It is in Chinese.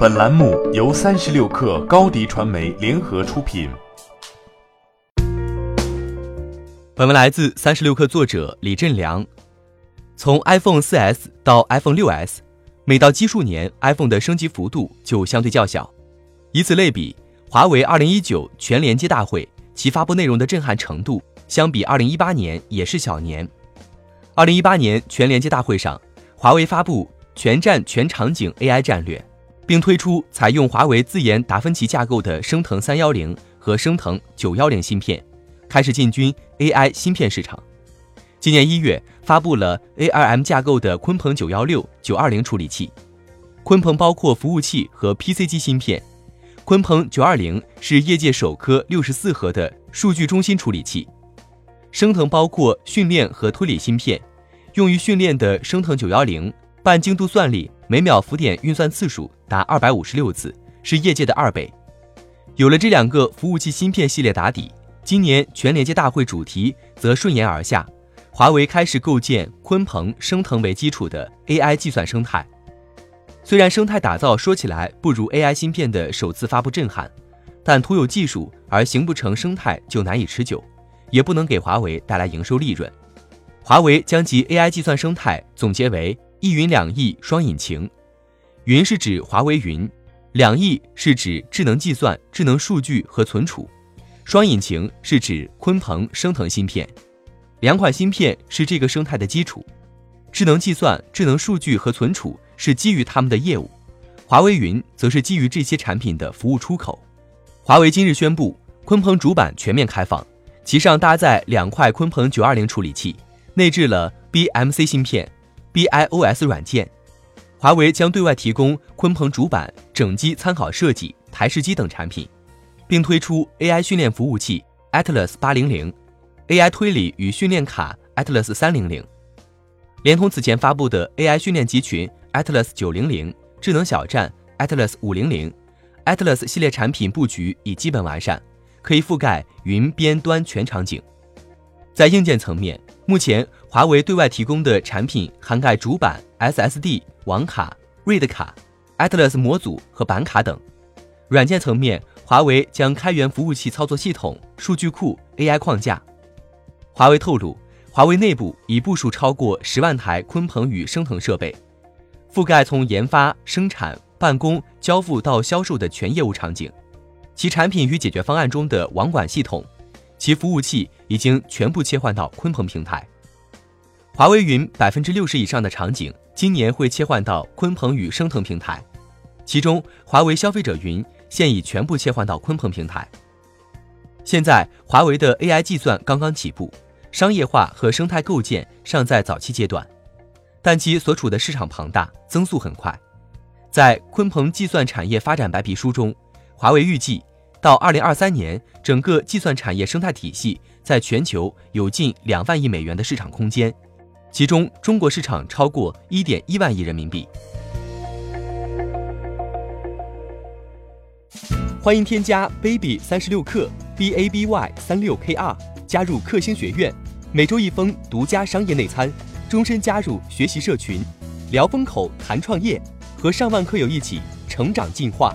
本栏目由三十六氪高低传媒联合出品。本文来自三十六氪作者李振良。从 iPhone 4S 到 iPhone 6S，每到奇数年，iPhone 的升级幅度就相对较小。以此类比，华为2019全连接大会其发布内容的震撼程度，相比2018年也是小年。2018年全连接大会上，华为发布全站全场景 AI 战略，并推出采用华为自研达芬奇架构的升腾310和升腾910芯片，开始进军 AI 芯片市场。今年一月，发布了 ARM 架构的鲲鹏九幺六、九二零处理器。鲲鹏包括服务器和 PC 机芯片。鲲鹏九二零是业界首颗六十四核的数据中心处理器。升腾包括训练和推理芯片。用于训练的升腾九幺零，半精度算力每秒浮点运算次数达二百五十六次，是业界的二倍。有了这两个服务器芯片系列打底，今年全连接大会主题则顺延而下。华为开始构建鲲鹏、升腾为基础的 AI 计算生态。虽然生态打造说起来不如 AI 芯片的首次发布震撼，但徒有技术而形不成生态就难以持久，也不能给华为带来营收利润。华为将其 AI 计算生态总结为一云两翼双引擎。云是指华为云，两翼是指智能计算、智能数据和存储，双引擎是指鲲鹏、升腾芯片。两款芯片是这个生态的基础，智能计算、智能数据和存储是基于他们的业务，华为云则是基于这些产品的服务出口。华为今日宣布，鲲鹏主板全面开放，其上搭载两块鲲鹏九二零处理器，内置了 BMC 芯片、BIOS 软件。华为将对外提供鲲鹏主板整机参考设计、台式机等产品，并推出 AI 训练服务器 Atlas 八零零。AI 推理与训练卡 Atlas 三零零，联通此前发布的 AI 训练集群 Atlas 九零零，智能小站 Atlas 五零零，Atlas 系列产品布局已基本完善，可以覆盖云边端全场景。在硬件层面，目前华为对外提供的产品涵盖主板、SSD、网卡、RAID 卡、Atlas 模组和板卡等。软件层面，华为将开源服务器操作系统、数据库、AI 框架。华为透露，华为内部已部署超过十万台鲲鹏与升腾设备，覆盖从研发、生产、办公、交付到销售的全业务场景。其产品与解决方案中的网管系统，其服务器已经全部切换到鲲鹏平台。华为云百分之六十以上的场景今年会切换到鲲鹏与升腾平台，其中华为消费者云现已全部切换到鲲鹏平台。现在，华为的 AI 计算刚刚起步。商业化和生态构建尚在早期阶段，但其所处的市场庞大，增速很快。在鲲鹏计算产业发展白皮书中，华为预计到二零二三年，整个计算产业生态体系在全球有近两万亿美元的市场空间，其中中国市场超过一点一万亿人民币。欢迎添加 baby 三十六克 b a b y 三六 k r。加入克星学院，每周一封独家商业内参，终身加入学习社群，聊风口谈创业，和上万课友一起成长进化。